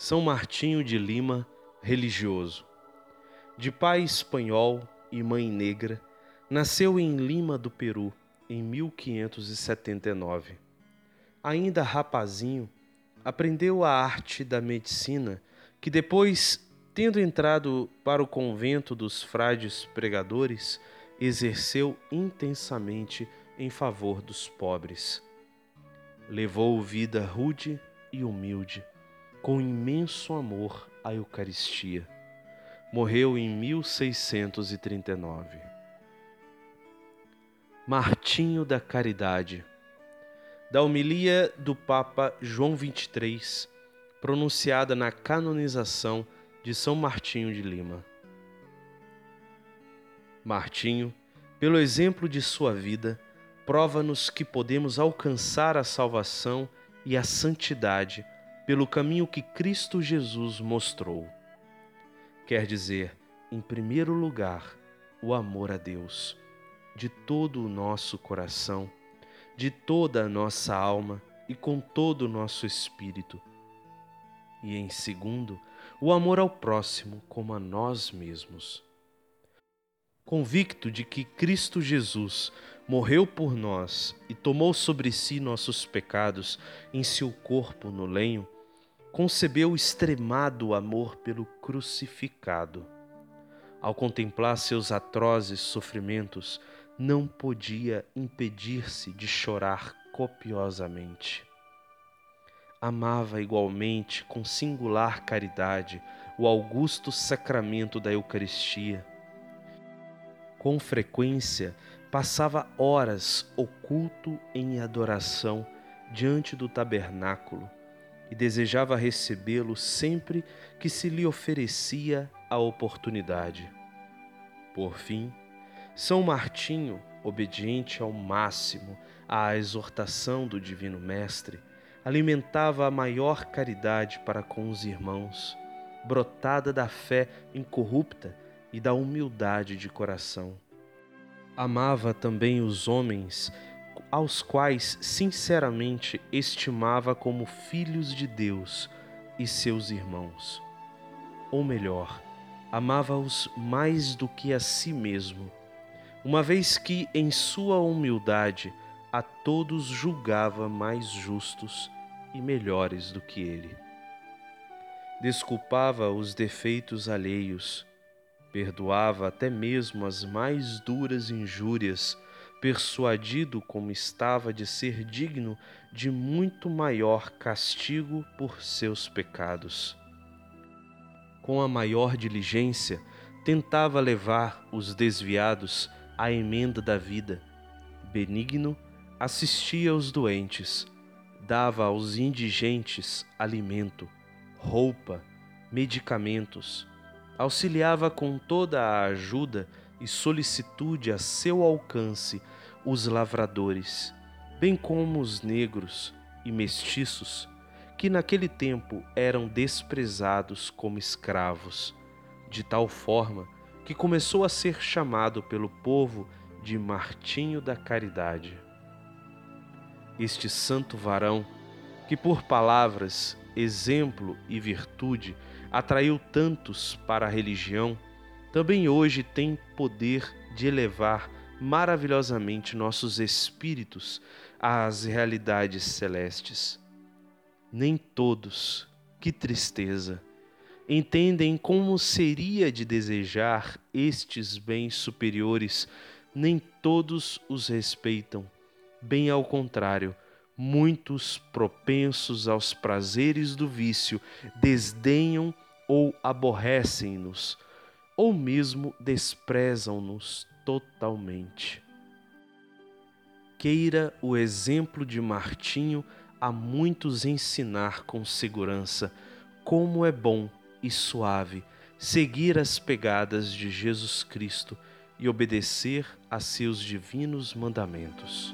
São Martinho de Lima, religioso. De pai espanhol e mãe negra, nasceu em Lima do Peru em 1579. Ainda rapazinho, aprendeu a arte da medicina, que depois, tendo entrado para o convento dos frades pregadores, exerceu intensamente em favor dos pobres. Levou vida rude e humilde com imenso amor à Eucaristia. Morreu em 1639. Martinho da Caridade. Da homilia do Papa João XXIII, pronunciada na canonização de São Martinho de Lima. Martinho, pelo exemplo de sua vida, prova-nos que podemos alcançar a salvação e a santidade pelo caminho que Cristo Jesus mostrou. Quer dizer, em primeiro lugar, o amor a Deus, de todo o nosso coração, de toda a nossa alma e com todo o nosso espírito. E em segundo, o amor ao próximo como a nós mesmos. Convicto de que Cristo Jesus morreu por nós e tomou sobre si nossos pecados em seu corpo no lenho, concebeu extremado amor pelo crucificado. Ao contemplar seus atrozes sofrimentos, não podia impedir-se de chorar copiosamente. Amava igualmente, com singular caridade, o augusto sacramento da Eucaristia. Com frequência, passava horas oculto em adoração diante do tabernáculo e desejava recebê-lo sempre que se lhe oferecia a oportunidade. Por fim, São Martinho, obediente ao máximo à exortação do Divino Mestre, alimentava a maior caridade para com os irmãos, brotada da fé incorrupta e da humildade de coração. Amava também os homens aos quais sinceramente estimava como filhos de Deus e seus irmãos. Ou melhor, amava-os mais do que a si mesmo, uma vez que, em sua humildade, a todos julgava mais justos e melhores do que ele. Desculpava os defeitos alheios, perdoava até mesmo as mais duras injúrias persuadido como estava de ser digno de muito maior castigo por seus pecados. Com a maior diligência, tentava levar os desviados à emenda da vida. Benigno, assistia aos doentes, dava aos indigentes alimento, roupa, medicamentos, auxiliava com toda a ajuda e solicitude a seu alcance os lavradores, bem como os negros e mestiços, que naquele tempo eram desprezados como escravos, de tal forma que começou a ser chamado pelo povo de Martinho da Caridade. Este santo varão, que por palavras, exemplo e virtude atraiu tantos para a religião, também hoje tem poder de elevar maravilhosamente nossos espíritos às realidades celestes. Nem todos, que tristeza, entendem como seria de desejar estes bens superiores, nem todos os respeitam. Bem ao contrário, muitos propensos aos prazeres do vício desdenham ou aborrecem-nos ou mesmo desprezam-nos totalmente. Queira o exemplo de Martinho a muitos ensinar com segurança como é bom e suave seguir as pegadas de Jesus Cristo e obedecer a seus divinos mandamentos.